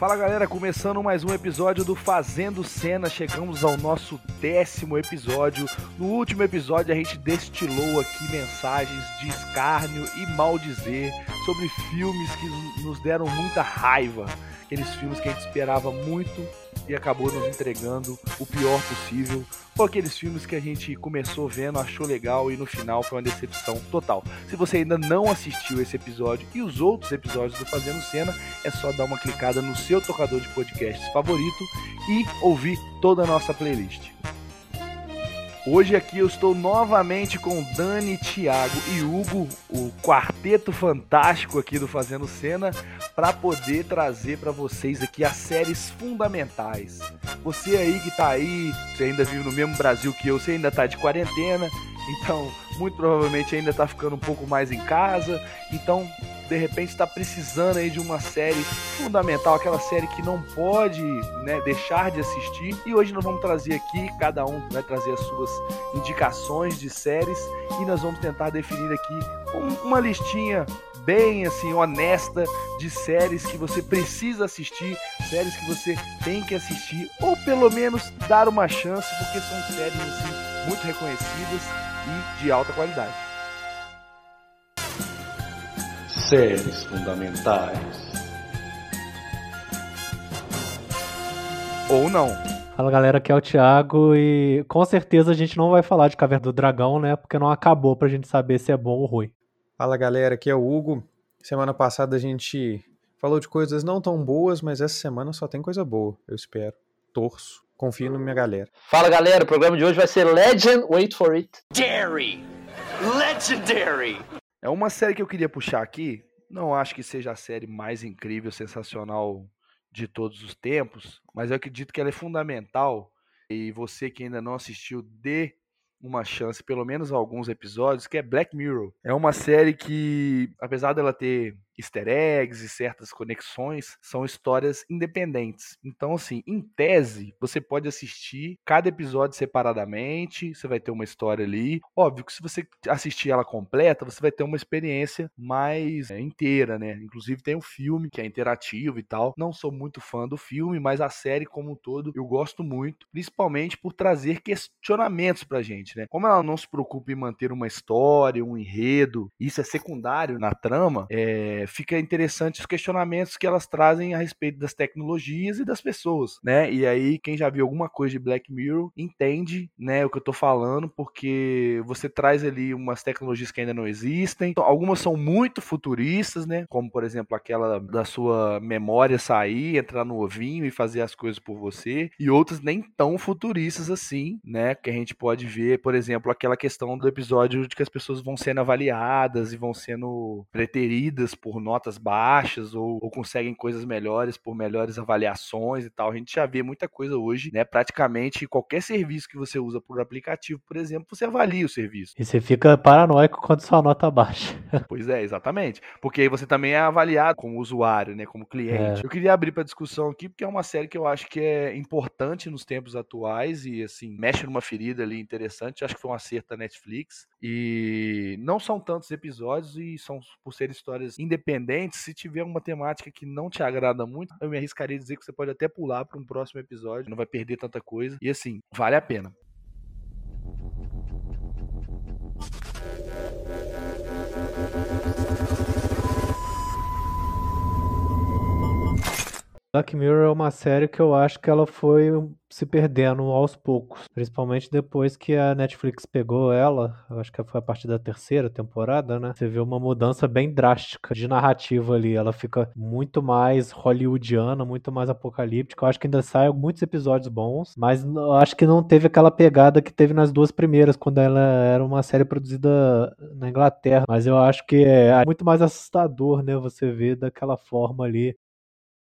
Fala galera, começando mais um episódio do Fazendo Cena. Chegamos ao nosso décimo episódio. No último episódio, a gente destilou aqui mensagens de escárnio e maldizer sobre filmes que nos deram muita raiva. Aqueles filmes que a gente esperava muito e acabou nos entregando o pior possível. Ou aqueles filmes que a gente começou vendo, achou legal e no final foi uma decepção total. Se você ainda não assistiu esse episódio e os outros episódios do Fazendo Cena, é só dar uma clicada no seu tocador de podcasts favorito e ouvir toda a nossa playlist. Hoje aqui eu estou novamente com Dani, Thiago e Hugo, o quarteto fantástico aqui do Fazendo Cena, para poder trazer para vocês aqui as séries fundamentais. Você aí que tá aí, você ainda vive no mesmo Brasil que eu, você ainda tá de quarentena, então muito provavelmente ainda tá ficando um pouco mais em casa, então de repente está precisando aí de uma série fundamental, aquela série que não pode né, deixar de assistir. E hoje nós vamos trazer aqui, cada um vai trazer as suas indicações de séries e nós vamos tentar definir aqui uma listinha bem assim honesta de séries que você precisa assistir, séries que você tem que assistir ou pelo menos dar uma chance, porque são séries assim muito reconhecidas e de alta qualidade séries fundamentais. Ou não. Fala galera, aqui é o Thiago e com certeza a gente não vai falar de Caverna do Dragão, né? Porque não acabou pra gente saber se é bom ou ruim. Fala galera, aqui é o Hugo. Semana passada a gente falou de coisas não tão boas, mas essa semana só tem coisa boa, eu espero. Torço. Confio na minha galera. Fala galera, o programa de hoje vai ser Legend, wait for it. Dairy! Legendary! É uma série que eu queria puxar aqui. Não acho que seja a série mais incrível, sensacional de todos os tempos, mas eu acredito que ela é fundamental. E você que ainda não assistiu, dê uma chance, pelo menos alguns episódios, que é Black Mirror. É uma série que, apesar dela ter easter eggs e certas conexões são histórias independentes. Então, assim, em tese, você pode assistir cada episódio separadamente, você vai ter uma história ali. Óbvio que se você assistir ela completa, você vai ter uma experiência mais é, inteira, né? Inclusive tem o um filme que é interativo e tal. Não sou muito fã do filme, mas a série como um todo eu gosto muito, principalmente por trazer questionamentos pra gente, né? Como ela não se preocupa em manter uma história, um enredo, isso é secundário na trama, é, fica interessante os questionamentos que elas trazem a respeito das tecnologias e das pessoas, né? E aí, quem já viu alguma coisa de Black Mirror entende, né, o que eu tô falando, porque você traz ali umas tecnologias que ainda não existem. Algumas são muito futuristas, né? Como, por exemplo, aquela da sua memória sair, entrar no ovinho e fazer as coisas por você. E outras nem tão futuristas assim, né? Que a gente pode ver, por exemplo, aquela questão do episódio de que as pessoas vão sendo avaliadas e vão sendo preteridas por notas baixas ou, ou, conseguem coisas melhores por melhores avaliações e tal. A gente já vê muita coisa hoje, né? Praticamente qualquer serviço que você usa por aplicativo, por exemplo, você avalia o serviço. E você fica paranoico quando sua nota baixa. pois é, exatamente. Porque aí você também é avaliado como usuário, né? Como cliente. É. Eu queria abrir para discussão aqui porque é uma série que eu acho que é importante nos tempos atuais e assim mexe numa ferida ali interessante. Eu acho que foi um acerto da Netflix e não são tantos episódios e são por ser histórias independentes independente, se tiver uma temática que não te agrada muito, eu me arriscaria a dizer que você pode até pular para um próximo episódio, não vai perder tanta coisa. E assim, vale a pena. Black Mirror é uma série que eu acho que ela foi se perdendo aos poucos, principalmente depois que a Netflix pegou ela, acho que foi a partir da terceira temporada, né? Você vê uma mudança bem drástica de narrativa ali, ela fica muito mais hollywoodiana, muito mais apocalíptica. Eu acho que ainda saem muitos episódios bons, mas eu acho que não teve aquela pegada que teve nas duas primeiras, quando ela era uma série produzida na Inglaterra. Mas eu acho que é muito mais assustador, né? Você ver daquela forma ali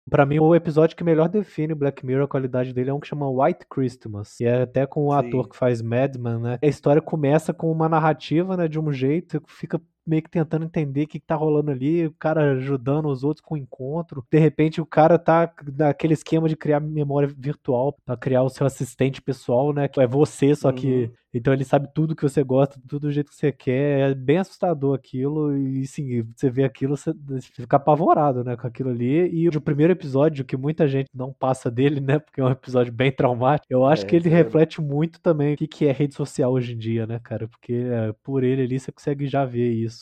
Pra mim, o episódio que melhor define Black Mirror, a qualidade dele, é um que chama White Christmas. E é até com o Sim. ator que faz Madman, né? A história começa com uma narrativa, né, de um jeito, fica meio que tentando entender o que, que tá rolando ali, o cara ajudando os outros com o encontro. De repente o cara tá naquele esquema de criar memória virtual, pra criar o seu assistente pessoal, né? Que é você, só que. Uhum. Então ele sabe tudo que você gosta, tudo do jeito que você quer. É bem assustador aquilo. E sim, você vê aquilo, você fica apavorado, né? Com aquilo ali. E o primeiro episódio, que muita gente não passa dele, né? Porque é um episódio bem traumático. Eu acho É, que ele sério. reflete muito também o que, que é rede social hoje em dia, né, cara? Porque é, por ele ali você consegue já ver isso.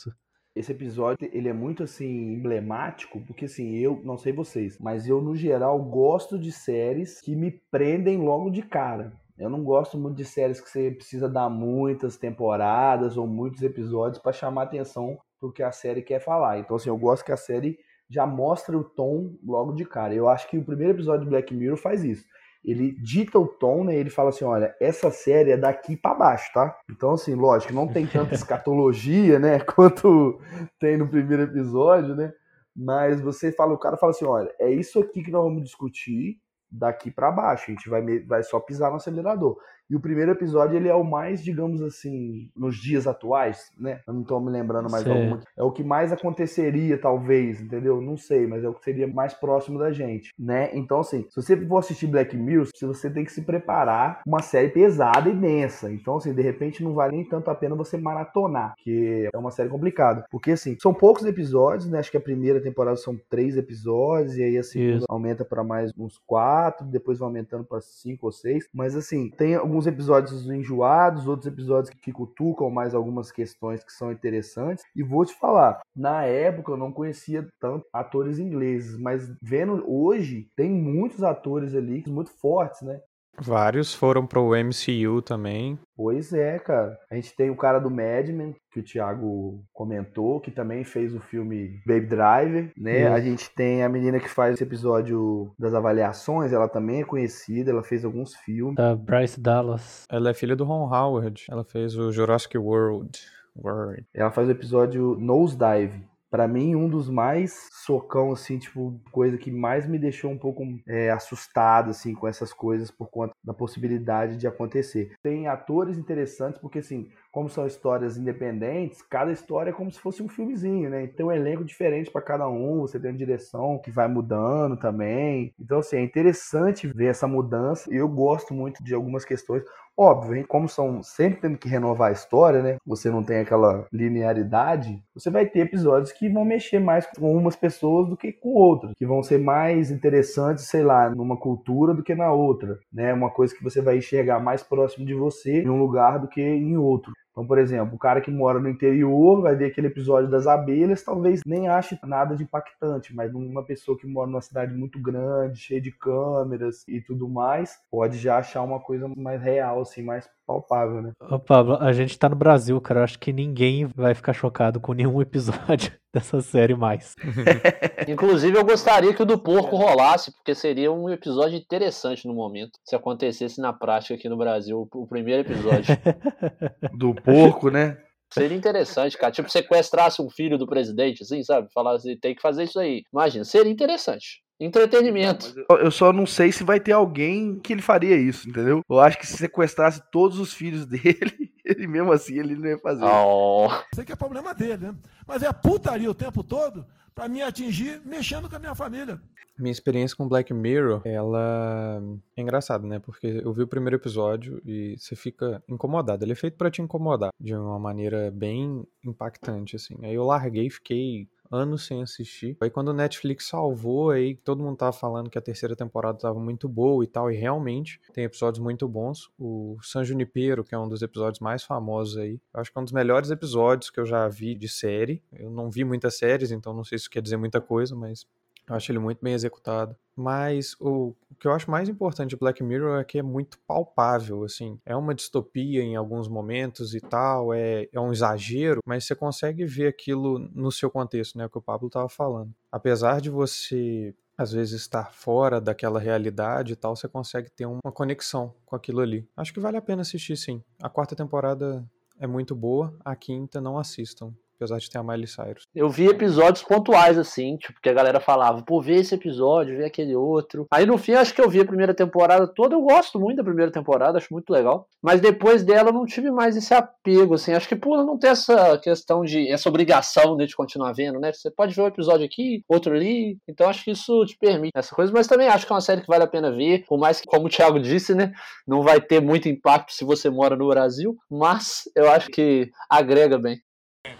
Esse episódio, ele é muito assim emblemático, porque assim, eu não sei vocês, mas eu no geral gosto de séries que me prendem logo de cara. Eu não gosto muito de séries que você precisa dar muitas temporadas ou muitos episódios para chamar atenção pro que a série quer falar. Então assim, eu gosto que a série já mostra o tom logo de cara. Eu acho que o primeiro episódio de Black Mirror faz isso. Ele dita o tom, né? Ele fala assim, olha, essa série é daqui para baixo, tá? Então assim, lógico, não tem tanta escatologia, né, quanto tem no primeiro episódio, né? Mas você fala, o cara fala assim, olha, é isso aqui que nós vamos discutir daqui para baixo. A gente vai, vai só pisar no acelerador. E o primeiro episódio, ele é o mais, digamos assim, nos dias atuais, né? Eu não tô me lembrando mais Sei. alguma. É o que mais aconteceria, talvez, entendeu? Não sei, mas é o que seria mais próximo da gente, né? Então, assim, se você for assistir Black Mirror, você tem que se preparar uma série pesada e densa. Então, assim, de repente não vale nem tanto a pena você maratonar, que é uma série complicada. Porque, assim, são poucos episódios, né? Acho que a primeira temporada são três episódios, e aí a segunda Isso. aumenta para mais uns quatro, depois vai aumentando para cinco ou seis. Mas, assim, tem alguns episódios enjoados, outros episódios que cutucam mais algumas questões que são interessantes. E vou te falar, na época eu não conhecia tanto atores ingleses, mas vendo hoje, tem muitos atores ali muito fortes, né? Vários foram pro MCU também. Pois é, cara. A gente tem o cara do Mad Men, que o Thiago comentou, que também fez o filme Baby Driver, né? Isso. A gente tem a menina que faz esse episódio das avaliações, ela também é conhecida, ela fez alguns filmes. Da Bryce Dallas. Ela é filha do Ron Howard. Ela fez o Jurassic World. World. Ela faz o episódio Nosedive. Pra mim, um dos mais socão, assim, tipo, coisa que mais me deixou um pouco é, assustado, assim, com essas coisas por conta da possibilidade de acontecer. Tem atores interessantes, porque, assim, como são histórias independentes, cada história é como se fosse um filmezinho, né? Então, um elenco diferente pra cada um, você tem uma direção que vai mudando também. Então, assim, é interessante ver essa mudança. Eu gosto muito de algumas questões. Óbvio, hein? como são sempre tendo que renovar a história, né? Você não tem aquela linearidade, você vai ter episódios que vão mexer mais com umas pessoas do que com outras, que vão ser mais interessantes, sei lá, numa cultura do que na outra, né? Uma coisa que você vai enxergar mais próximo de você em um lugar do que em outro. Então, por exemplo, o cara que mora no interior vai ver aquele episódio das abelhas, talvez nem ache nada de impactante, mas uma pessoa que mora numa cidade muito grande, cheia de câmeras e tudo mais, pode já achar uma coisa mais real, assim, mais palpável, né? Ô, Pablo, a gente tá no Brasil, cara. Eu acho que ninguém vai ficar chocado com nenhum episódio dessa série mais. Inclusive, eu gostaria que o do porco rolasse, porque seria um episódio interessante no momento. Se acontecesse na prática aqui no Brasil, o primeiro episódio. Do porco, né? Seria interessante, cara. Tipo, sequestrasse um filho do presidente, assim, sabe? Falar assim, tem que fazer isso aí. Imagina, seria interessante. Entretenimento. Eu- Eu só não sei se vai ter alguém que ele faria isso, entendeu? Eu acho que se sequestrasse todos os filhos dele, ele mesmo assim ele não ia fazer. Oh, Sei que é problema dele, né? Mas é putaria o tempo todo pra me atingir mexendo com a minha família. Minha experiência com Black Mirror, ela é engraçada, né? Porque eu vi o primeiro episódio e você fica incomodado. Ele é feito pra te incomodar de uma maneira bem impactante, assim. Aí eu larguei, fiquei anos sem assistir. Aí quando o Netflix salvou, aí todo mundo tava falando que a terceira temporada tava muito boa e tal, e realmente tem episódios muito bons. O San Junipero, que é um dos episódios mais famosos aí, eu acho que é um dos melhores episódios que eu já vi de série. Eu não vi muitas séries, então não sei se isso quer dizer muita coisa, mas eu acho ele muito bem executado. Mas o, o que eu acho mais importante de Black Mirror é que é muito palpável, assim. É uma distopia em alguns momentos e tal, é, é um exagero, mas você consegue ver aquilo no seu contexto, né? O que o Pablo estava falando. Apesar de você às vezes estar fora daquela realidade e tal, você consegue ter uma conexão com aquilo ali. Acho que vale a pena assistir, sim. A quarta temporada é muito boa, a quinta não assistam. Apesar de ter a Miley Cyrus. Eu vi episódios pontuais, assim, tipo, que a galera falava, pô, vê esse episódio, vê aquele outro. Aí no fim, acho que eu vi a primeira temporada toda, eu gosto muito da primeira temporada, acho muito legal. Mas depois dela eu não tive mais esse apego, assim. Acho que por não ter essa questão de, essa obrigação de continuar vendo, né? Você pode ver um episódio aqui, outro ali. Então acho que isso te permite essa coisa, mas também acho que é uma série que vale a pena ver, por mais que, como o Thiago disse, né? Não vai ter muito impacto se você mora no Brasil, mas eu acho que agrega bem.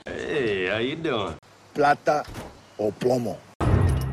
Hey, how you doing? Plata ou plomo?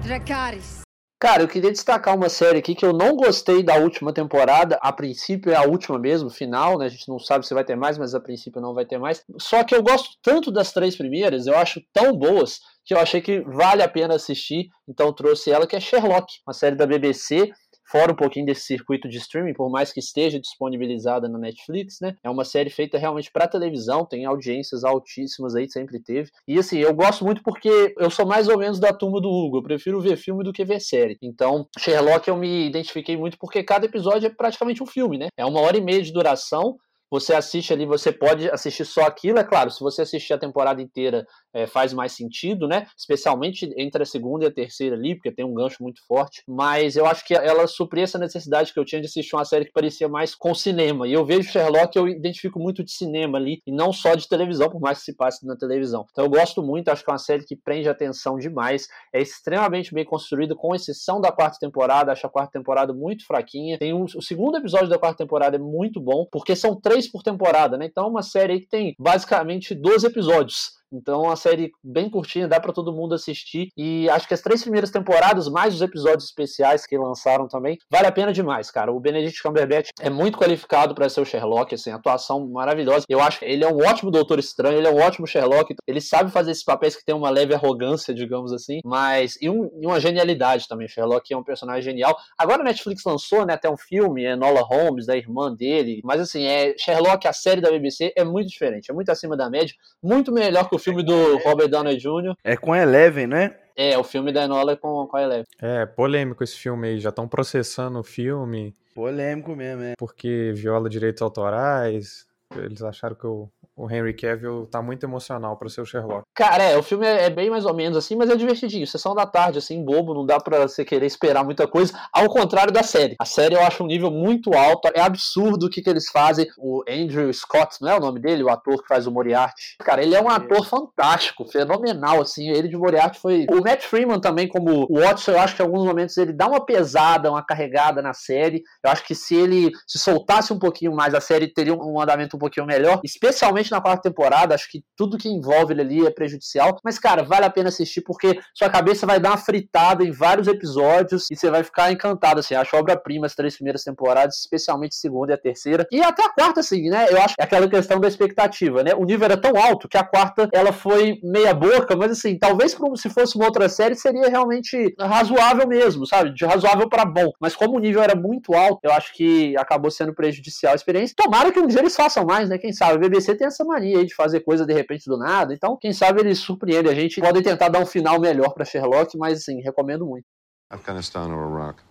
Dracarys. Cara, eu queria destacar uma série aqui que eu não gostei da última temporada. A princípio é a última mesmo, final, né? A gente não sabe se vai ter mais, mas a princípio não vai ter mais. Só que eu gosto tanto das três primeiras, eu acho tão boas, que eu achei que vale a pena assistir. Então trouxe ela, que é Sherlock, uma série da BBC fora um pouquinho desse circuito de streaming, por mais que esteja disponibilizada na Netflix, né? É uma série feita realmente para televisão, tem audiências altíssimas aí, sempre teve. E assim, eu gosto muito porque eu sou mais ou menos da turma do Hugo, eu prefiro ver filme do que ver série. Então, Sherlock eu me identifiquei muito porque cada episódio é praticamente um filme, né? É uma hora e meia de duração, você assiste ali, você pode assistir só aquilo, é claro, se você assistir a temporada inteira é, faz mais sentido, né? Especialmente entre a segunda e a terceira ali, porque tem um gancho muito forte. Mas eu acho que ela supria essa necessidade que eu tinha de assistir uma série que parecia mais com cinema. E eu vejo Sherlock, eu identifico muito de cinema ali, e não só de televisão, por mais que se passe na televisão. Então eu gosto muito, acho que é uma série que prende atenção demais, é extremamente bem construída, com exceção da quarta temporada. Acho a quarta temporada muito fraquinha. Tem um, o segundo episódio da quarta temporada é muito bom, porque são três por temporada, né? Então é uma série que tem basicamente 12 episódios. Então, é uma série bem curtinha, dá para todo mundo assistir. E acho que as três primeiras temporadas, mais os episódios especiais que lançaram também, vale a pena demais, cara. O Benedict Cumberbatch é muito qualificado para ser o Sherlock, assim, atuação maravilhosa. Eu acho que ele é um ótimo Doutor Estranho, ele é um ótimo Sherlock. Ele sabe fazer esses papéis que tem uma leve arrogância, digamos assim, mas e, um, e uma genialidade também. Sherlock é um personagem genial. Agora a Netflix lançou, né, até um filme, é Nola Holmes, da irmã dele. Mas assim, é Sherlock, a série da BBC, é muito diferente, é muito acima da média, muito melhor que o filme do Robert Downey Jr. É com Eleven, né? É, o filme da Enola é com, com a Eleven. É, polêmico esse filme aí, já estão processando o filme Polêmico mesmo, é. porque viola direitos autorais. Eles acharam que o, o Henry Cavill tá muito emocional pra ser o Sherlock. Cara, é, o filme é, é bem mais ou menos assim, mas é divertidinho. Sessão da tarde, assim, bobo, não dá pra você querer esperar muita coisa. Ao contrário da série. A série eu acho um nível muito alto. É absurdo o que, que eles fazem. O Andrew Scott, não é o nome dele? O ator que faz o Moriarty. Cara, ele é um ator fantástico, fenomenal, assim. Ele de Moriarty foi. O Matt Freeman também, como o Watson, eu acho que em alguns momentos ele dá uma pesada, uma carregada na série. Eu acho que se ele se soltasse um pouquinho mais, a série teria um andamento um pouquinho melhor. Especialmente na quarta temporada. Acho que tudo que envolve ele ali é prejudicial. Mas, cara, vale a pena assistir porque sua cabeça vai dar uma fritada em vários episódios e você vai ficar encantado, assim. Acho obra-prima as três primeiras temporadas, especialmente a segunda e a terceira. E até a quarta, assim, né? Eu acho que é aquela questão da expectativa, né? O nível era tão alto que a quarta, ela foi meia boca, mas assim, talvez se fosse uma outra série seria realmente razoável mesmo, sabe? De razoável para bom. Mas como o nível era muito alto, eu acho que acabou sendo prejudicial a experiência. Tomara que um dia eles façam mais, né? Quem sabe? O BBC tem essa mania aí de fazer coisa de repente do nada. Então, quem sabe eles surpreendem a gente. Podem tentar dar um final melhor para Sherlock, mas assim, recomendo muito. Afghanistan or Iraq?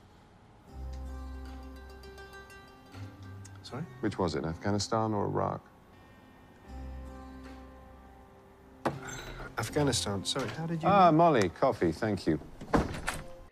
Sorry? Which was it, Afghanistan or Iraq? Afghanistan. Sorry, how did you. Ah, Molly, coffee, thank you.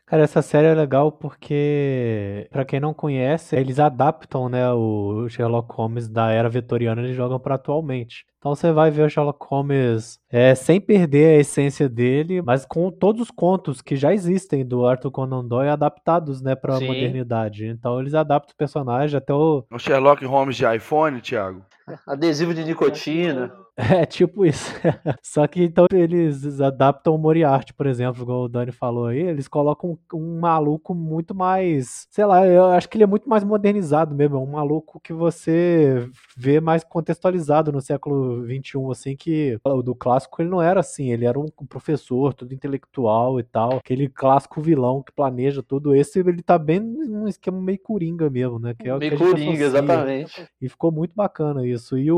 Cara, essa série é legal porque, pra quem não conhece, eles adaptam, né, o Sherlock Holmes da era vitoriana, eles jogam pra atualmente. Então você vai ver o Sherlock Holmes é, sem perder a essência dele, mas com todos os contos que já existem do Arthur Conan Doyle adaptados, né, pra Sim. modernidade. Então eles adaptam o personagem até o... O Sherlock Holmes de iPhone, Thiago. Adesivo de nicotina. É, tipo isso. Só que então eles adaptam o Moriarty, por exemplo, igual o Dani falou aí, eles colocam um, um maluco muito mais, sei lá, eu acho que ele é muito mais modernizado mesmo, é um maluco que você vê mais contextualizado no século XXI, assim, que o do clássico ele não era assim, ele era um professor, todo intelectual e tal, aquele clássico vilão que planeja tudo, esse ele tá bem num esquema meio coringa mesmo, né? Que é Meio coringa, associa. exatamente. E ficou muito bacana isso. E o,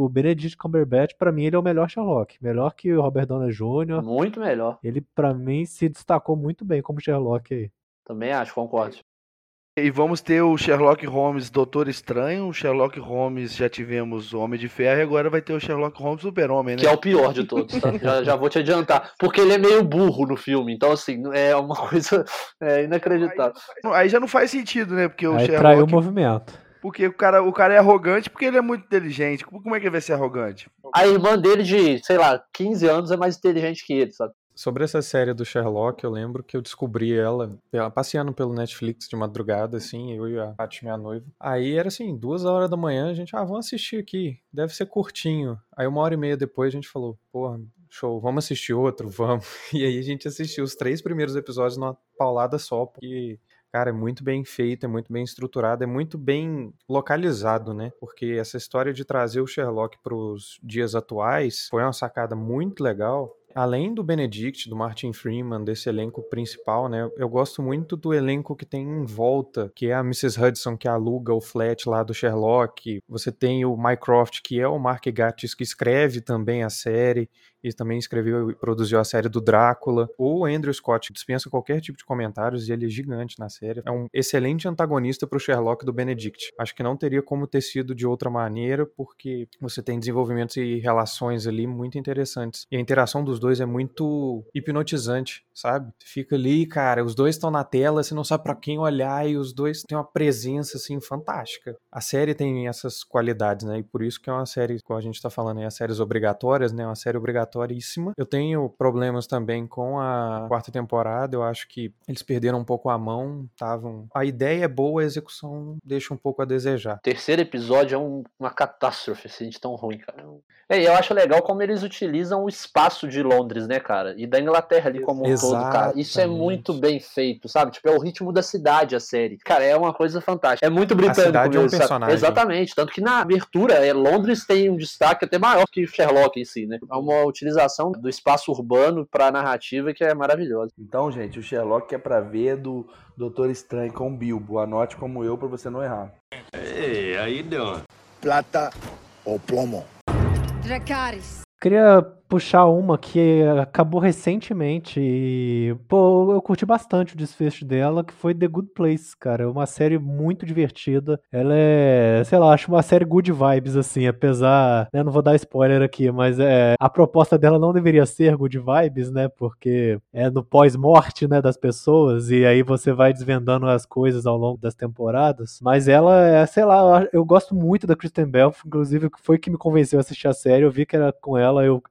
o Benedict Cumberbatch, pra mim, ele é o melhor Sherlock. Melhor que o Robert Downey Jr. Muito melhor. Ele, pra mim, se destacou muito bem como Sherlock aí. Também acho, concordo. E vamos ter o Sherlock Holmes Doutor Estranho, o Sherlock Holmes já tivemos o Homem de Ferro e agora vai ter o Sherlock Holmes Super-Homem, né? Que é o pior de todos, tá? já, já vou te adiantar. Porque ele é meio burro no filme, então assim, é uma coisa é, inacreditável. Aí já não faz sentido, né? Porque o Aí Sherlock... traiu o movimento. Porque o cara, o cara é arrogante porque ele é muito inteligente. Como é que ele vai ser arrogante? A irmã dele de, sei lá, 15 anos é mais inteligente que ele, sabe? Sobre essa série do Sherlock, eu lembro que eu descobri ela ela passeando pelo Netflix de madrugada, assim, eu e a Paty, minha noiva. Aí era assim, duas horas da manhã, a gente, ah, vamos assistir aqui, deve ser curtinho. Aí uma hora e meia depois a gente falou, porra, show, vamos assistir outro, vamos. E aí a gente assistiu os três primeiros episódios numa paulada só, porque Cara, é muito bem feito, é muito bem estruturado, é muito bem localizado, né? Porque essa história de trazer o Sherlock para os dias atuais foi uma sacada muito legal. Além do Benedict, do Martin Freeman, desse elenco principal, né? Eu gosto muito do elenco que tem em volta, que é a Mrs. Hudson, que aluga o flat lá do Sherlock. Você tem o Mycroft, que é o Mark Gatiss, que escreve também a série e também escreveu e produziu a série do Drácula. O Andrew Scott dispensa qualquer tipo de comentários e ele é gigante na série. É um excelente antagonista pro Sherlock do Benedict. Acho que não teria como ter sido de outra maneira, porque você tem desenvolvimentos e relações ali muito interessantes. E a interação dos dois é muito hipnotizante, sabe? Fica ali, cara, os dois estão na tela, você não sabe para quem olhar e os dois têm uma presença assim fantástica. A série tem essas qualidades, né? E por isso que é uma série, como a gente tá falando aí, as séries obrigatórias, né? Uma série obrigatóríssima. Eu tenho problemas também com a quarta temporada, eu acho que eles perderam um pouco a mão, estavam. A ideia é boa, a execução deixa um pouco a desejar. O terceiro episódio é um- uma catástrofe, assim, de tão ruim, cara. É, e eu acho legal como eles utilizam o espaço de Londres, né, cara? E da Inglaterra ali como um todo, cara. Isso é muito bem feito, sabe? Tipo, é o ritmo da cidade, a série. Cara, é uma coisa fantástica. É muito britânico cidade é um mesmo, sabe? personagem. Exatamente. Tanto que na abertura, é, Londres tem um destaque até maior que Sherlock em si, né? É uma utilização do espaço urbano pra narrativa que é maravilhosa. Então, gente, o Sherlock é pra ver do Doutor Estranho com o Bilbo. Anote como eu pra você não errar. How you doing? Plata o plomo. Dracarys. Queria puxar uma que acabou recentemente e, pô, eu curti bastante o desfecho dela, que foi The Good Place, cara. É uma série muito divertida. Ela é, sei lá, acho uma série good vibes, assim, apesar, né, não vou dar spoiler aqui, mas é, a proposta dela não deveria ser good vibes, né, porque é no pós-morte, né, das pessoas, e aí você vai desvendando as coisas ao longo das temporadas. Mas ela é, sei lá, eu- gosto muito da Kristen Bell, inclusive foi que me convenceu a assistir a série, eu vi que era com ela, eu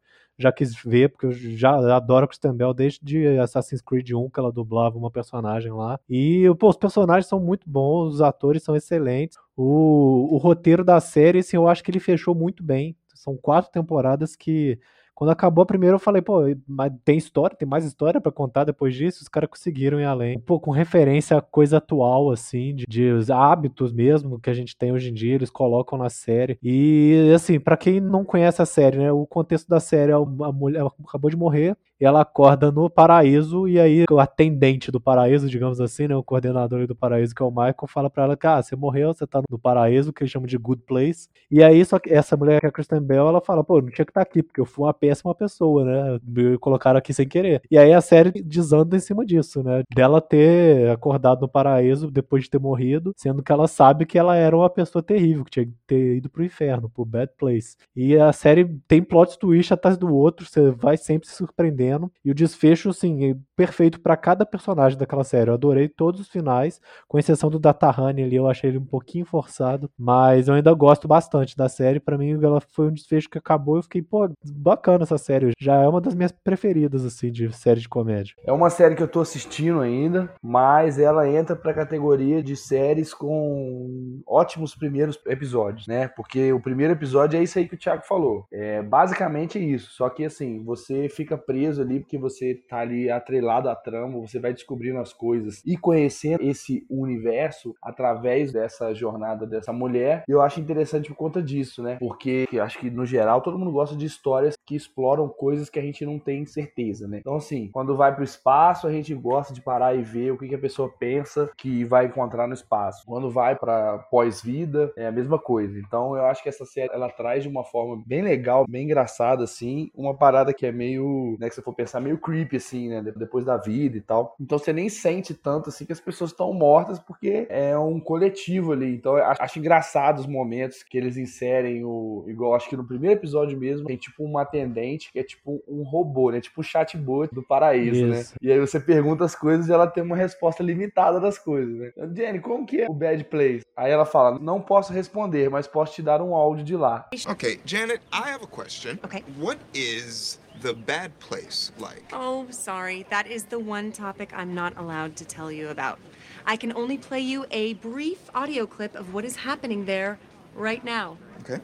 já quis ver, porque eu já adoro a Kristen Bell desde Assassin's Creed 1, que ela dublava uma personagem lá. E, pô, os personagens são muito bons, os atores são excelentes. O, o roteiro da série, assim, eu acho que ele fechou muito bem. São quatro temporadas que. Quando acabou a primeira, eu falei, pô, mas tem história, tem mais história pra contar depois disso? Os caras conseguiram ir além. Pô, com referência a coisa atual, assim, de, de os hábitos mesmo que a gente tem hoje em dia, eles colocam na série. E, assim, pra quem não conhece a série, né, o contexto da série é a mulher acabou de morrer, ela acorda no paraíso, e aí o atendente do paraíso, digamos assim, né, o coordenador do paraíso, que é o Michael, fala pra ela que, ah, você morreu, você tá no paraíso, que eles chamam de good place. E aí, só que essa mulher, que é a Kristen Bell, ela fala, pô, não tinha que estar aqui, porque eu fui uma péssima pessoa, né? Me colocaram aqui sem querer. E aí a série desanda em cima disso, né? Dela ter acordado no paraíso depois de ter morrido, sendo que ela sabe que ela era uma pessoa terrível, que tinha que ter ido pro inferno, pro bad place. E a série tem plot twist atrás do outro, você vai sempre se surpreendendo. E o desfecho, assim, perfeito pra cada personagem daquela série. Eu adorei todos os finais, com exceção do Datahane ali, eu achei ele um pouquinho forçado, mas eu ainda gosto bastante da série. Pra mim, ela foi um desfecho que acabou e eu fiquei, pô, bacana essa série. Já é uma das minhas preferidas, assim, de série de comédia. É uma série que eu tô assistindo ainda, mas ela entra pra categoria de séries com ótimos primeiros episódios, né? Porque o primeiro episódio é isso aí que o Thiago falou. É basicamente isso. Só que assim, você fica preso ali porque você tá ali atrelado à trama, você vai descobrindo as coisas e conhecendo esse universo através dessa jornada dessa mulher. Eu acho interessante por conta disso, né? Porque acho que no geral todo mundo gosta de histórias que exploram coisas que a gente não tem certeza, né? Então assim, quando vai pro espaço, a gente gosta de parar e ver o que, que a pessoa pensa que vai encontrar no espaço. Quando vai pra pós-vida, é a mesma coisa. Então eu acho que essa série ela traz de uma forma bem legal, bem engraçada assim, uma parada que é meio, né, que você for pensar meio creepy assim, né? Depois da vida e tal. Então você nem sente tanto assim que as pessoas estão mortas porque é um coletivo ali. Então eu acho engraçado os momentos que eles inserem o. Igual acho que no primeiro episódio mesmo, tem tipo uma atendente que é tipo um robô, né? Tipo um chatbot do paraíso, né? Isso. E aí você pergunta as coisas e ela tem uma resposta limitada das coisas, né? Então, Jenny, como que é o bad place? Aí ela fala: não posso responder, mas posso te dar um áudio de lá. Okay, Janet, I have a question. Okay. What is the bad place like? Oh, sorry. That is the one topic I'm not allowed to tell you about. I can only play you a brief audio clip of what is happening there right now. Okay.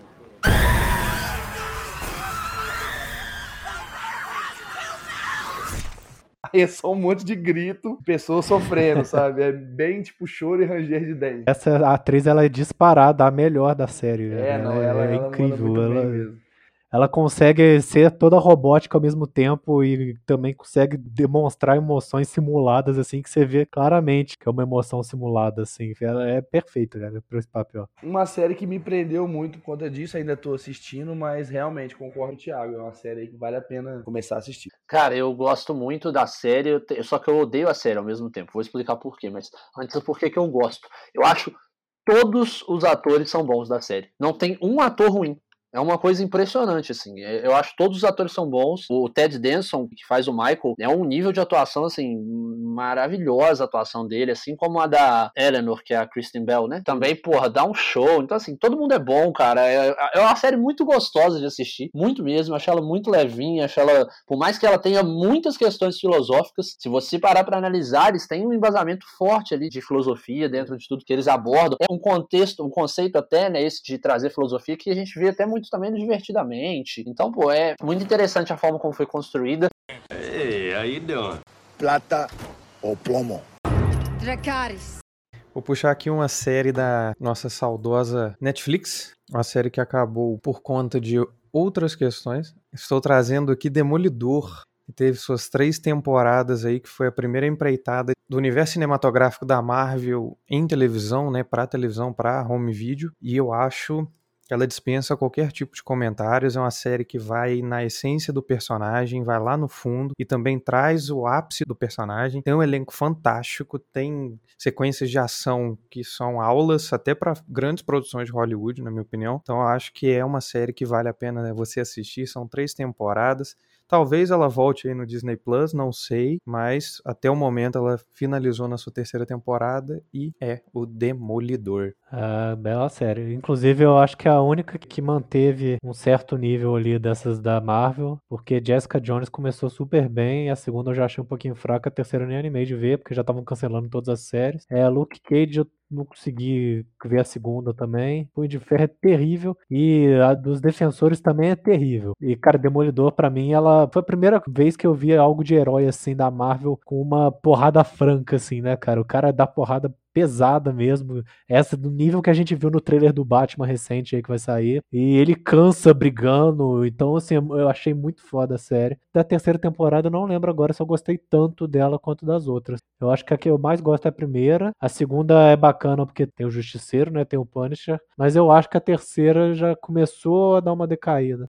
Aí é só um monte de grito, pessoas sofrendo, sabe? É bem tipo choro e ranger de dente. Essa atriz, ela é disparada, a melhor da série. É, né? não, ela, é ela manda incrível. Ela, mesmo. Ela consegue ser toda robótica ao mesmo tempo e também consegue demonstrar emoções simuladas, assim, que você vê claramente que é uma emoção simulada, assim. Ela é perfeita, cara, pra esse papel. Uma série que me prendeu muito por conta disso, ainda tô assistindo, mas realmente concordo com o Thiago, é uma série aí que vale a pena começar a assistir. Cara, eu gosto muito da série, eu te- só que eu odeio a série ao mesmo tempo. Vou explicar por quê, mas antes por que que eu gosto. Eu acho todos os atores são bons da série. Não tem um ator ruim. É uma coisa impressionante, assim. É- Eu acho que todos os atores são bons. O Ted Danson, que faz o Michael, é um nível de atuação, assim, maravilhosa a atuação dele, assim como a da Eleanor, que é a Kristen Bell, né? Também, porra, dá um show. Então, assim, todo mundo é bom, cara. É, é uma série muito gostosa de assistir. Muito mesmo. Acho ela muito levinha. Acho ela, por mais que ela tenha muitas questões filosóficas, se você parar pra analisar, eles têm um embasamento forte ali de filosofia dentro de tudo que eles abordam. É um contexto, um conceito até, né, esse de trazer filosofia que a gente vê até muito também no Divertidamente. Então, pô, é muito interessante a forma como foi construída. How you doing? Plata o plomo. Dracarys. Vou puxar aqui uma série da nossa saudosa Netflix, uma série que acabou por conta de outras questões. Estou trazendo aqui Demolidor, que teve suas três temporadas aí, que foi a primeira empreitada do universo cinematográfico da Marvel em televisão, né, para televisão, para home video, e eu acho ela dispensa qualquer tipo de comentários. É uma série que vai na essência do personagem, vai lá no fundo e também traz o ápice do personagem. Tem um elenco fantástico, tem sequências de ação que são aulas até para grandes produções de Hollywood, na minha opinião. Então eu acho que é uma série que vale a pena né, você assistir. São três temporadas. Talvez ela volte aí no Disney Plus, não sei, mas até o momento ela finalizou na sua terceira temporada e é o Demolidor. Ah, bela série. Inclusive, eu acho que é a única que manteve um certo nível ali dessas da Marvel, porque Jessica Jones começou super bem, a segunda eu já achei um pouquinho fraca, a terceira eu nem animei de ver, porque já estavam cancelando todas as séries. É, Luke Cage eu não consegui ver a segunda também. Punho de Ferro é terrível e a dos Defensores também é terrível. E, cara, Demolidor, pra mim, ela foi a primeira vez que eu vi algo de herói, assim, da Marvel com uma porrada franca, assim, né, cara? O cara dá porrada pesada mesmo. Essa do nível que a gente viu no trailer do Batman recente aí que vai sair. E ele cansa brigando. Então, assim, eu achei muito foda a série. Da terceira temporada, eu não lembro agora se eu gostei tanto dela quanto das outras. Eu acho que a que eu mais gosto é a primeira. A segunda é bacana porque tem o Justiceiro, né? Tem o Punisher. Mas eu acho que a terceira já começou a dar uma decaída.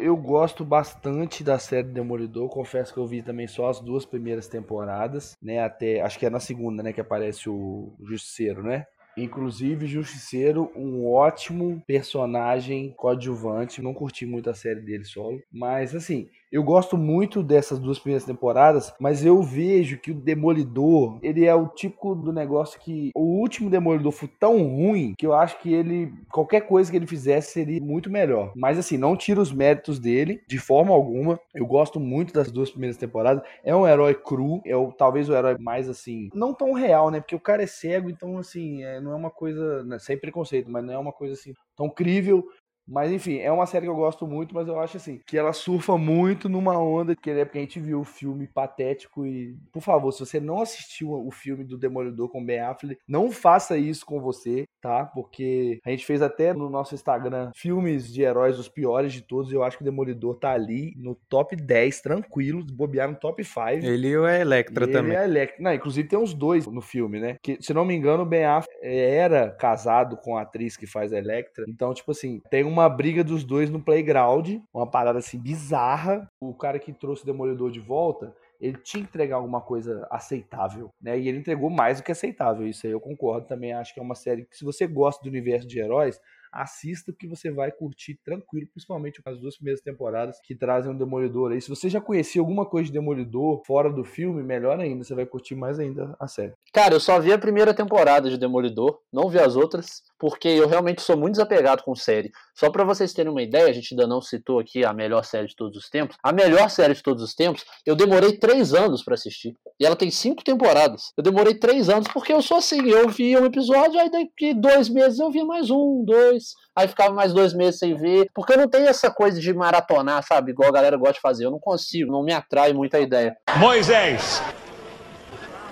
Eu gosto bastante da série Demolidor, confesso que eu vi também só as duas primeiras temporadas, né? Até acho que é na segunda, né, que aparece o Justiceiro, né? Inclusive, Justiceiro, um ótimo personagem coadjuvante. Não curti muito a série dele solo. Mas, assim, eu gosto muito dessas duas primeiras temporadas. Mas eu vejo que o Demolidor, ele é o tipo do negócio que o último Demolidor foi tão ruim que eu acho que ele, qualquer coisa que ele fizesse seria muito melhor. Mas, assim, não tira os méritos dele de forma alguma. Eu gosto muito das duas primeiras temporadas. É um herói cru, é o, talvez o herói mais, assim, não tão real, né? Porque o cara é cego, então, assim, é, não é uma coisa, né, sem preconceito, mas não é uma coisa assim tão crível. Mas enfim, é uma série que eu gosto muito, mas eu acho assim, que ela surfa muito numa onda que é porque a gente viu o filme patético e, por favor, se você não assistiu o filme do Demolidor com Ben Affleck, não faça isso com você, tá? Porque a gente fez até no nosso Instagram filmes de heróis os piores de todos, e eu acho que o Demolidor tá ali no top 10 tranquilo, bobear no top 5. Ele e o Electra Ele também. é Electra. Não, inclusive tem os dois no filme, né? Que, se não me engano, o Ben Affleck era casado com a atriz que faz a Electra. Então, tipo assim, tem uma briga dos dois no playground, uma parada assim bizarra. O cara que trouxe o Demolidor de volta, ele tinha que entregar alguma coisa aceitável, né? E ele entregou mais do que aceitável, isso aí eu concordo também. Acho que é uma série que, se você gosta do universo de heróis, assista porque você vai curtir tranquilo, principalmente as duas primeiras temporadas que trazem o Demolidor aí. Se você já conhecia alguma coisa de Demolidor fora do filme, melhor ainda, você vai curtir mais ainda a série. Cara, eu só vi a primeira temporada de Demolidor, não vi as outras, porque eu realmente sou muito desapegado com série. Só para vocês terem uma ideia, a gente ainda não citou aqui a melhor série de todos os tempos. A melhor série de todos os tempos, eu demorei três anos para assistir. E ela tem cinco temporadas. Eu demorei três anos porque eu sou assim, eu via um episódio, aí daqui dois meses eu via mais um, dois, aí ficava mais dois meses sem ver, porque eu não tenho essa coisa de maratonar, sabe? Igual a galera gosta de fazer. Eu não consigo, não me atrai muito a ideia. Moisés!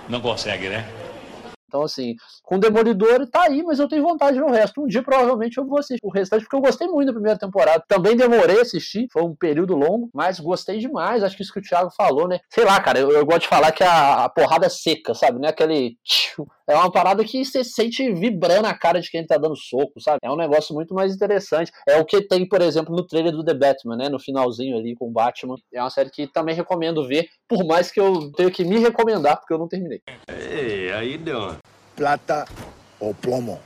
Não consegue, né? Então, assim, com Demolidor tá aí, mas eu tenho vontade de ver o resto. Um dia, provavelmente, eu vou assistir o restante, porque eu gostei muito da primeira temporada. Também demorei a assistir, foi um período longo, mas gostei demais. Acho que isso que o Thiago falou, né? Sei lá, cara, eu, eu gosto de falar que a, a porrada é seca, sabe? Não é aquele. É uma parada que você sente vibrando a cara de quem tá dando soco, sabe? É um negócio muito mais interessante. É o que tem, por exemplo, no trailer do The Batman, né? No finalzinho ali com o Batman. É uma série que também recomendo ver, por mais que eu tenha que me recomendar, porque eu não terminei. Ei, aí deu. Plata ou plomo.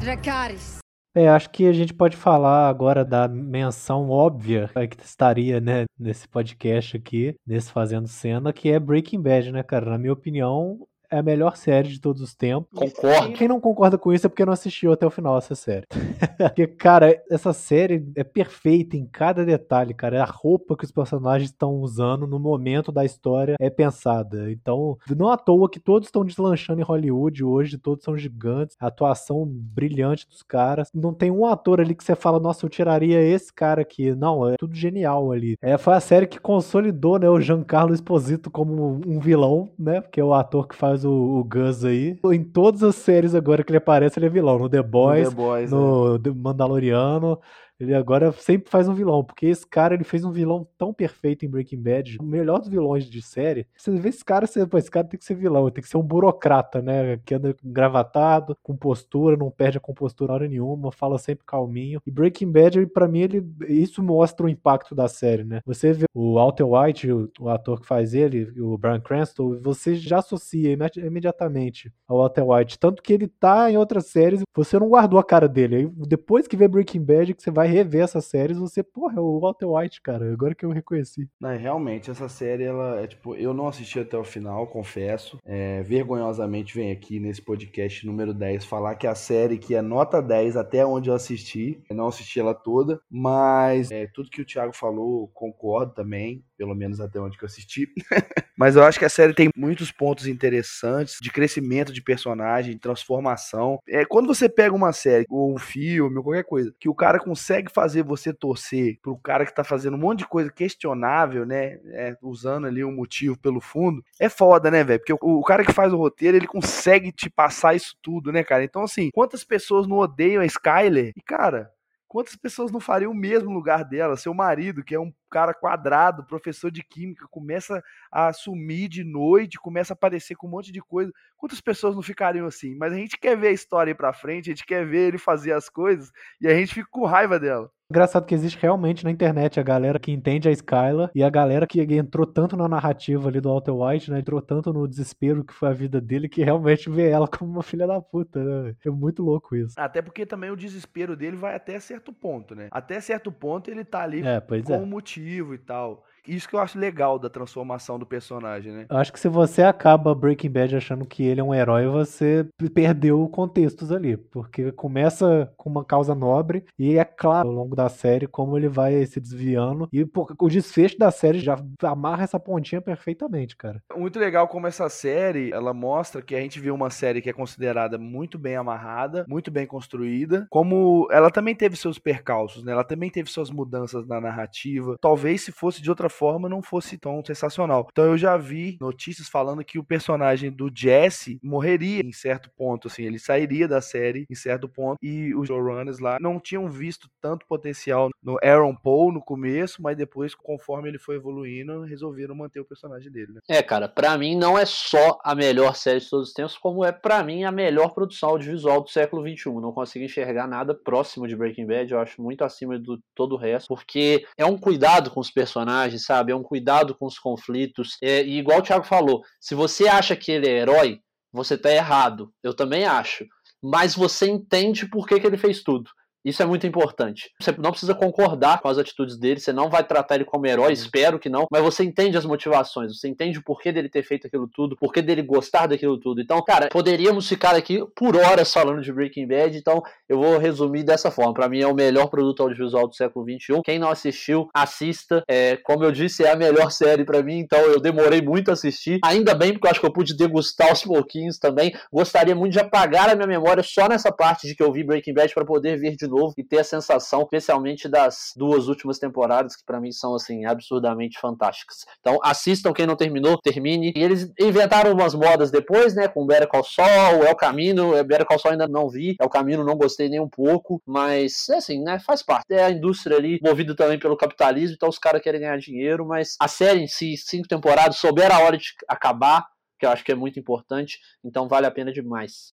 Dracarys. É, acho que a gente pode falar agora da menção óbvia que estaria, né, nesse podcast aqui, nesse Fazendo Cena, que é Breaking Bad, né, cara? Na minha opinião, é a melhor série de todos os tempos. Concordo. Quem não concorda com isso é porque não assistiu até o final essa série. porque, cara, essa série é perfeita em cada detalhe, cara. É a roupa que os personagens estão usando no momento da história é pensada. Então, não à toa que todos estão deslanchando em Hollywood hoje, todos são gigantes. A atuação brilhante dos caras. Não tem um ator ali que você fala, nossa, eu tiraria esse cara aqui. Não, é tudo genial ali. É, foi a série que consolidou, né, o Giancarlo Esposito como um vilão, né? Porque é o ator que faz o, o Gus aí. Em todas as séries agora que ele aparece, ele é vilão. No The Boys, no, The Boys, no é. Mandaloriano. Ele agora sempre faz um vilão, porque esse cara ele fez um vilão tão perfeito em Breaking Bad, o melhor dos vilões de série. Você vê esse cara, você, pô, esse cara tem que ser vilão, tem que ser um burocrata, né? Que anda engravatado, com postura, não perde a compostura hora nenhuma, fala sempre calminho. E Breaking Bad, para mim, ele isso mostra o impacto da série, né? Você vê o Walter White, o, o ator que faz ele, o Brian Cranston, você já associa imediatamente ao Walter White, tanto que ele tá em outras séries, você não guardou a cara dele. Aí depois que vê Breaking Bad, que você vai rever essas séries, você, porra, é o Walter White, cara, agora que eu reconheci. Não, realmente, essa série, ela é tipo, eu não assisti até o final, confesso. É, vergonhosamente vem aqui nesse podcast número 10 falar que a série que é nota 10 até onde eu assisti, eu não assisti ela toda, mas é, tudo que o Thiago falou, concordo também, pelo menos até onde eu assisti. mas eu acho que a série tem muitos pontos interessantes de crescimento de personagem, de transformação. É, quando você pega uma série, ou um filme, ou qualquer coisa, que o cara consegue consegue fazer você torcer pro cara que tá fazendo um monte de coisa questionável, né? É, usando ali um motivo pelo fundo, é foda, né, velho? Porque o, o, cara que faz o roteiro, ele consegue te passar isso tudo, né, cara? Então, assim, quantas pessoas não odeiam a Skyler? E, cara, quantas pessoas não fariam o mesmo lugar dela? Seu marido, que é um cara quadrado, professor de química, começa a sumir de noite, começa a aparecer com um monte de coisa. Quantas pessoas não ficariam assim? Mas a gente quer ver a história ir pra frente, a gente quer ver ele fazer as coisas e a gente fica com raiva dela. Engraçado que existe realmente na internet a galera que entende a Skyla e a galera que entrou tanto na narrativa ali do Walter White, né? Entrou tanto no desespero que foi a vida dele que realmente vê ela como uma filha da puta, né? É muito louco isso. Até porque também o desespero dele vai até certo ponto, né? Até certo ponto ele tá ali é, com é. um motivo e tal. Isso que eu acho legal da transformação do personagem, né? Eu acho que se você acaba Breaking Bad achando que ele é um herói, você perdeu contextos ali. Porque começa com uma causa nobre e é claro ao longo da série como ele vai se desviando. E o desfecho da série já amarra essa pontinha perfeitamente, cara. Muito legal como essa série, ela mostra que a gente viu uma série que é considerada muito bem amarrada, muito bem construída. Como ela também teve seus percalços, né? Ela também teve suas mudanças na narrativa. Talvez se fosse de outra forma não fosse tão sensacional. Então eu já vi notícias falando que o personagem do Jesse morreria em certo ponto, assim, ele sairia da série em certo ponto e os showrunners lá não tinham visto tanto potencial no Aaron Paul no começo, mas depois, conforme ele foi evoluindo, resolveram manter o personagem dele. Né? É, cara, para mim não é só a melhor série de todos os tempos, como é para mim a melhor produção audiovisual do século XXI. Não consigo enxergar nada próximo de Breaking Bad, eu acho muito acima do todo o resto, porque é um cuidado com os personagens sabe? É um cuidado com os conflitos. É, e igual o Thiago falou, se você acha que ele é herói, você tá errado. Eu também acho. Mas você entende por que, que ele fez tudo. Isso é muito importante. Você não precisa concordar com as atitudes dele, você não vai tratar ele como herói, espero que não, mas você entende as motivações, você entende o porquê dele ter feito aquilo tudo, porquê dele gostar daquilo tudo. Então, cara, poderíamos ficar aqui por horas falando de Breaking Bad, então eu vou resumir dessa forma. Para mim é o melhor produto audiovisual do século XXI. Quem não assistiu, assista. É, como eu disse, é a melhor série para mim, então eu demorei muito a assistir. Ainda bem, porque eu acho que eu pude degustar aos pouquinhos também. Gostaria muito de apagar a minha memória só nessa parte de que eu vi Breaking Bad para poder ver de novo e ter a sensação, especialmente das duas últimas temporadas, que para mim são assim absurdamente fantásticas. Então assistam quem não terminou, termine. E eles inventaram umas modas depois, né, com Better Call Saul, É o Caminho, Better Call Saul ainda não vi, É o Caminho não gostei nem um pouco, mas assim, né, faz parte. É a indústria ali movida também pelo capitalismo, então os caras querem ganhar dinheiro, mas a série em si, cinco temporadas, souber a hora de acabar, que eu acho que é muito importante, então vale a pena demais.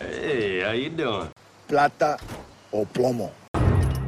How you doing? Plata ou plomo.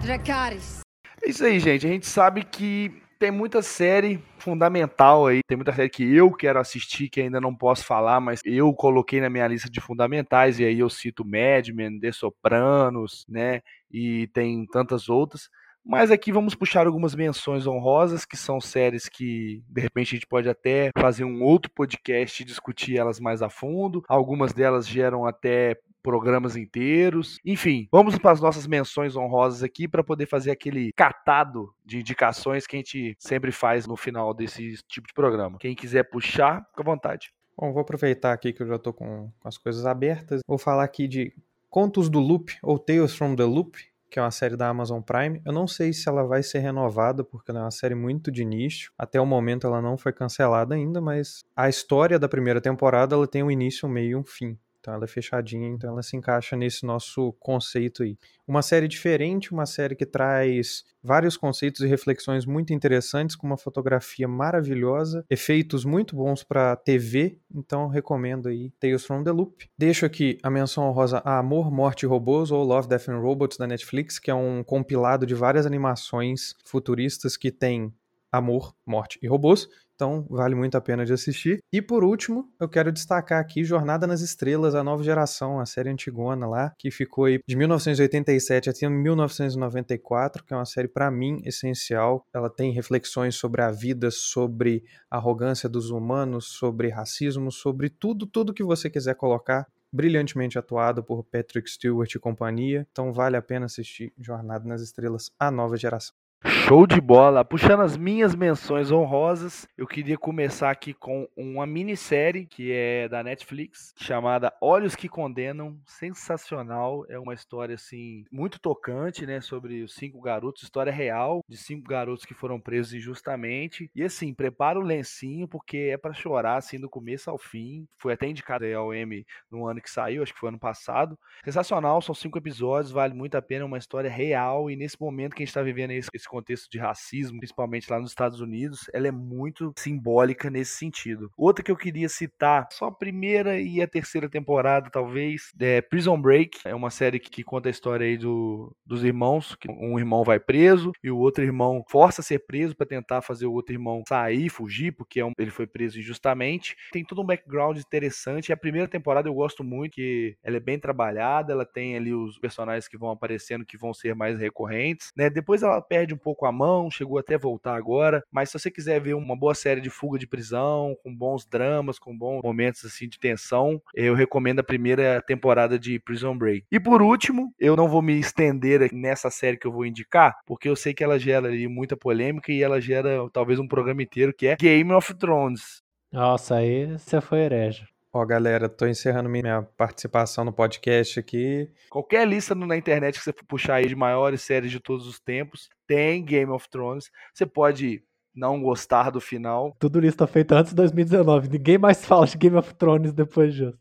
Dracarys. É isso aí, gente. A gente sabe que tem muita série fundamental aí. Tem muita série que eu quero assistir, que ainda não posso falar, mas eu coloquei na minha lista de fundamentais. E aí eu cito Mad Men, The Sopranos, né? E tem tantas outras. Mas aqui vamos puxar algumas menções honrosas, que são séries que de repente a gente pode até fazer um outro podcast e discutir elas mais a fundo. Algumas delas geram até programas inteiros. Enfim, vamos para as nossas menções honrosas aqui para poder fazer aquele catado de indicações que a gente sempre faz no final desse tipo de programa. Quem quiser puxar, fica à vontade. Bom, vou aproveitar aqui que eu já estou com, as coisas abertas. Vou falar aqui de Contos do Loop ou Tales from the Loop, que é uma série da Amazon Prime. Eu não sei se ela vai ser renovada, porque ela é uma série muito de nicho. Até o momento ela não foi cancelada ainda, mas a história da primeira temporada ela tem um início, um meio e um fim. Então ela é fechadinha, então ela se encaixa nesse nosso conceito aí. Uma série diferente, uma série que traz vários conceitos e reflexões muito interessantes, com uma fotografia maravilhosa, efeitos muito bons para TV, então recomendo aí Tales from the Loop. Deixo aqui a menção honrosa a Amor, Morte e Robôs, ou Love, Death and Robots da Netflix, que é um compilado de várias animações futuristas que tem amor, morte e robôs. Então, vale muito a pena de assistir. E por último, eu quero destacar aqui Jornada nas Estrelas, a nova geração, a série antigona lá, que ficou aí de 1987 até 1994, que é uma série para mim essencial. Ela tem reflexões sobre a vida, sobre a arrogância dos humanos, sobre racismo, sobre tudo, tudo que você quiser colocar brilhantemente atuado por Patrick Stewart e companhia. Então vale a pena assistir Jornada nas Estrelas, a nova geração. Show de bola! Puxando as minhas menções honrosas, eu queria começar aqui com uma minissérie que é da Netflix, chamada Olhos que Condenam. Sensacional, é uma história assim muito tocante, né, sobre os cinco garotos, história real de cinco garotos que foram presos injustamente. E assim, prepara o lencinho porque é para chorar assim do começo ao fim. Foi até indicado ao M no ano que saiu, acho que foi ano passado. Sensacional, são cinco episódios, vale muito a pena, é uma história real e nesse momento que a gente tá vivendo esse contexto de racismo, principalmente lá nos Estados Unidos, ela é muito simbólica nesse sentido. Outra que eu queria citar, só a primeira e a terceira temporada, talvez, é Prison Break. É uma série que, que conta a história aí do, dos irmãos, que um irmão vai preso e o outro irmão força a ser preso para tentar fazer o outro irmão sair, fugir, porque é um, ele foi preso injustamente. Tem todo um background interessante. A primeira temporada eu gosto muito, que ela é bem trabalhada, ela tem ali os personagens que vão aparecendo que vão ser mais recorrentes, né? Depois ela perde um pouco a mão, chegou até voltar agora. Mas se você quiser ver uma boa série de fuga de prisão, com bons dramas, com bons momentos assim de tensão, eu recomendo a primeira temporada de Prison Break. E por último, eu não vou me estender nessa série que eu vou indicar, porque eu sei que ela gera ali muita polêmica e ela gera talvez um programa inteiro que é Game of Thrones. Nossa, aí você foi herege. Ó, galera, tô encerrando minha participação no podcast aqui. Qualquer lista na internet que você puxar aí de maiores séries de todos os tempos, tem Game of Thrones. Você pode não gostar do final. Tudo lista feita antes de 2019. Ninguém mais fala de Game of Thrones depois disso.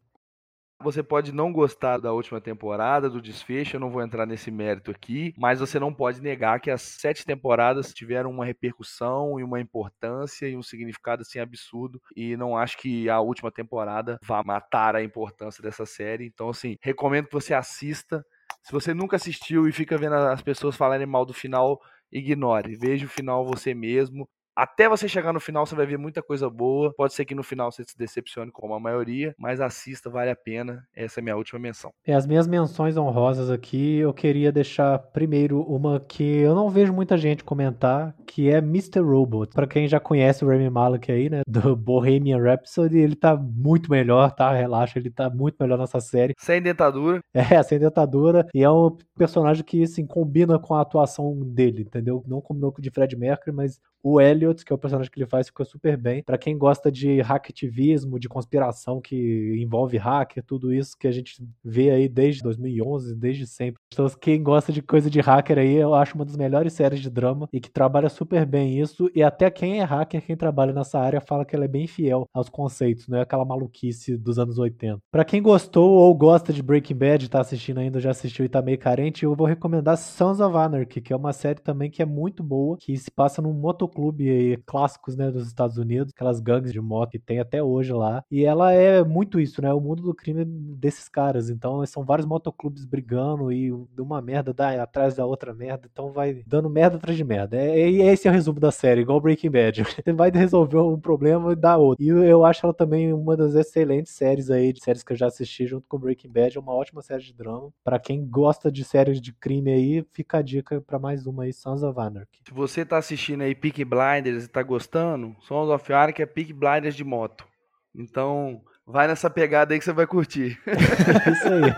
Você pode não gostar da última temporada, do desfecho, eu não vou entrar nesse mérito aqui, mas você não pode negar que as sete temporadas tiveram uma repercussão e uma importância e um significado assim absurdo. E não acho que a última temporada vá matar a importância dessa série. Então, assim, recomendo que você assista. Se você nunca assistiu e fica vendo as pessoas falarem mal do final, ignore. Veja o final você mesmo Até você chegar no final, você vai ver muita coisa boa. Pode ser que no final você se decepcione como a maioria, mas assista, vale a pena. Essa é a minha última menção. E as minhas menções honrosas aqui, eu queria deixar primeiro uma que eu não vejo muita gente comentar, que é Mr. Robot. Para quem já conhece o Rami Malek aí, né, do Bohemian Rhapsody, ele tá muito melhor, tá? Relaxa, ele tá muito melhor nessa série. Sem dentadura. É, sem dentadura. E é um personagem que, assim, combina com a atuação dele, entendeu? Não combinou com o de Fred Mercury, mas o Elliot, que é o personagem que ele faz, ficou super bem. Para quem gosta de hackativismo, de conspiração que envolve hacker, tudo isso que a gente vê aí desde 2011, desde sempre. Então, quem gosta de coisa de hacker aí, eu acho uma das melhores séries de drama e que trabalha super bem isso. E até quem é hacker, quem trabalha nessa área, fala que ela é bem fiel aos conceitos, não é aquela maluquice dos anos 80. Para quem gostou ou gosta de Breaking Bad, tá assistindo ainda, já assistiu e tá meio carente, eu vou recomendar Sons of Anarchy, que é uma série também que é muito boa, que se passa num motoclube clássicos, né, dos Estados Unidos, aquelas gangues de moto que tem até hoje lá. E ela é muito isso, né, o mundo do crime desses caras. Então, são vários motoclubes brigando e uma merda dá atrás da outra merda, então vai dando merda atrás de merda. É, é, esse é o resumo da série, igual Breaking Bad. Você vai resolver um problema e dá outro. E eu acho ela também uma das excelentes séries aí, de séries que eu já assisti junto com Breaking Bad, é uma ótima série de drama. Para quem gosta de séries de crime aí, fica a dica para mais uma aí, Sons of Anarchy. Se você tá assistindo aí Peak Blinders e tá gostando, Sons of Anarchy é Peak Blinders de moto. Então, vai nessa pegada aí que você vai curtir. Isso aí.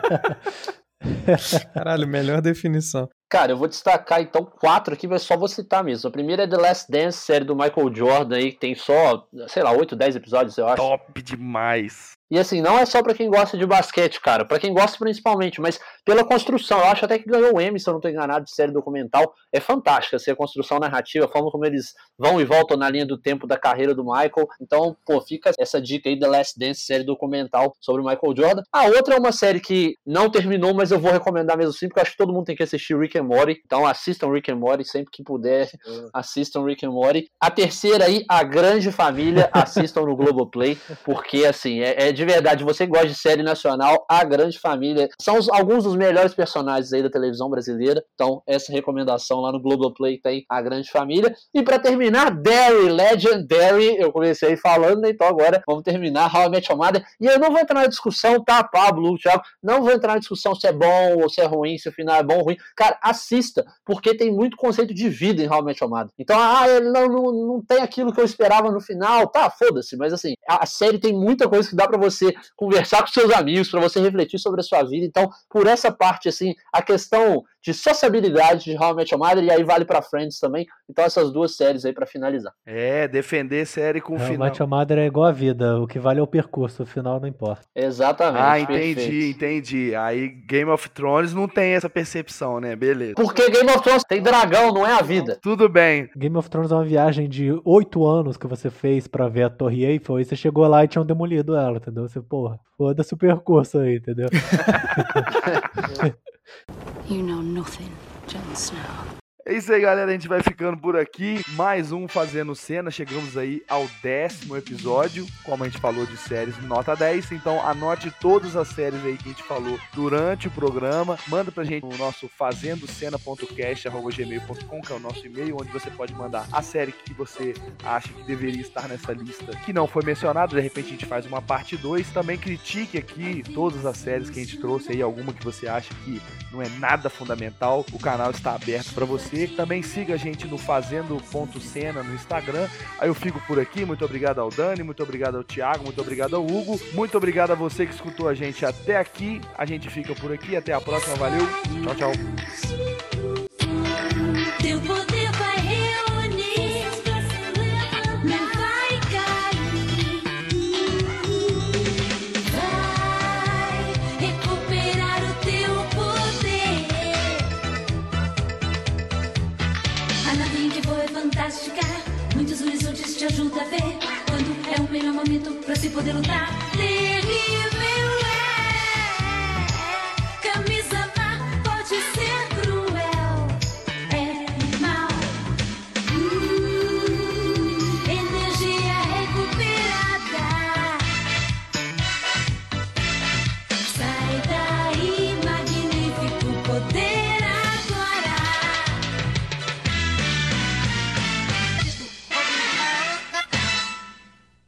Caralho, melhor definição. Cara, eu vou destacar então quatro aqui, mas só vou citar mesmo. A primeira é The Last Dance, série do Michael Jordan aí, que tem só, sei lá, 8, 10 episódios, eu acho. Top demais. E assim, não é só para quem gosta de basquete, cara, para quem gosta principalmente, mas pela construção. Eu acho até que ganhou o Emmy, se eu não tô enganado, de série documental. É fantástica assim, a construção narrativa, a forma como eles vão e voltam na linha do tempo da carreira do Michael. Então, pô, fica essa dica aí The Last Dance, série documental sobre o Michael Jordan. A outra é uma série que não terminou, mas eu vou recomendar mesmo assim, porque eu acho que todo mundo tem que assistir Rick and Morty. Então, assistam Rick and Morty sempre que puder. Assistam Rick and Morty. A terceira aí, A Grande Família, assistam no Globoplay, porque assim, é, é de verdade, você gosta de série nacional, A Grande Família. São os, alguns dos melhores personagens aí da televisão brasileira. Então, essa recomendação lá no Globoplay tem A Grande Família. E para terminar, Derry, Legendary. Eu comecei falando, né? então agora vamos terminar How I Met Your Mother. E eu não vou entrar na discussão, tá, Pablo, Thiago? Não vou entrar na discussão se é bom ou se é ruim, se o final é bom ou ruim. Cara, assista, porque tem muito conceito de vida em Your Mother. Então, ah, ele não, não, não tem aquilo que eu esperava no final. Tá, foda-se, mas assim, a série tem muita coisa que dá para você conversar com seus amigos, para você refletir sobre a sua vida. Então, por essa parte, assim, a questão de sociabilidade de How I Met Your Mother, e aí vale para Friends também. Então, essas duas séries aí para finalizar. É, defender série com o How I final. Met Your Mother é igual a vida, o que vale é o percurso, o final não importa. Exatamente. Ah, entendi, perfeito. entendi. Aí Game of Thrones não tem essa percepção, né? Beleza. Porque Game of Thrones tem dragão, não é a vida. Tudo bem. Game of Thrones é uma viagem de oito anos que você fez pra ver a Torre Eiffel e você chegou lá e tinham demolido ela, entendeu? Você, porra, foda-se o percurso aí, entendeu? You know nothing, Jon Snow. É isso aí, galera. A gente vai ficando por aqui. Mais um Fazendo Cena. Chegamos aí ao décimo episódio. Como a gente falou de séries, nota 10. Então anote todas as séries aí que a gente falou durante o programa. Manda pra gente no nosso fazendocena.cast.gmail.com, que é o nosso e-mail, onde você pode mandar a série que você acha que deveria estar nessa lista, que não foi mencionada. De repente a gente faz uma parte 2. Também critique aqui todas as séries que a gente trouxe aí, alguma que você acha que não é nada fundamental. O canal está aberto para você. Também siga a gente no Fazendo.cena no Instagram. Aí eu fico por aqui. Muito obrigado ao Dani, muito obrigado ao Thiago, muito obrigado ao Hugo. Muito obrigado a você que escutou a gente até aqui. A gente fica por aqui. Até a próxima. Valeu. Tchau, tchau. ajuda a ver quando é o melhor momento para se poder lutar. Terrível.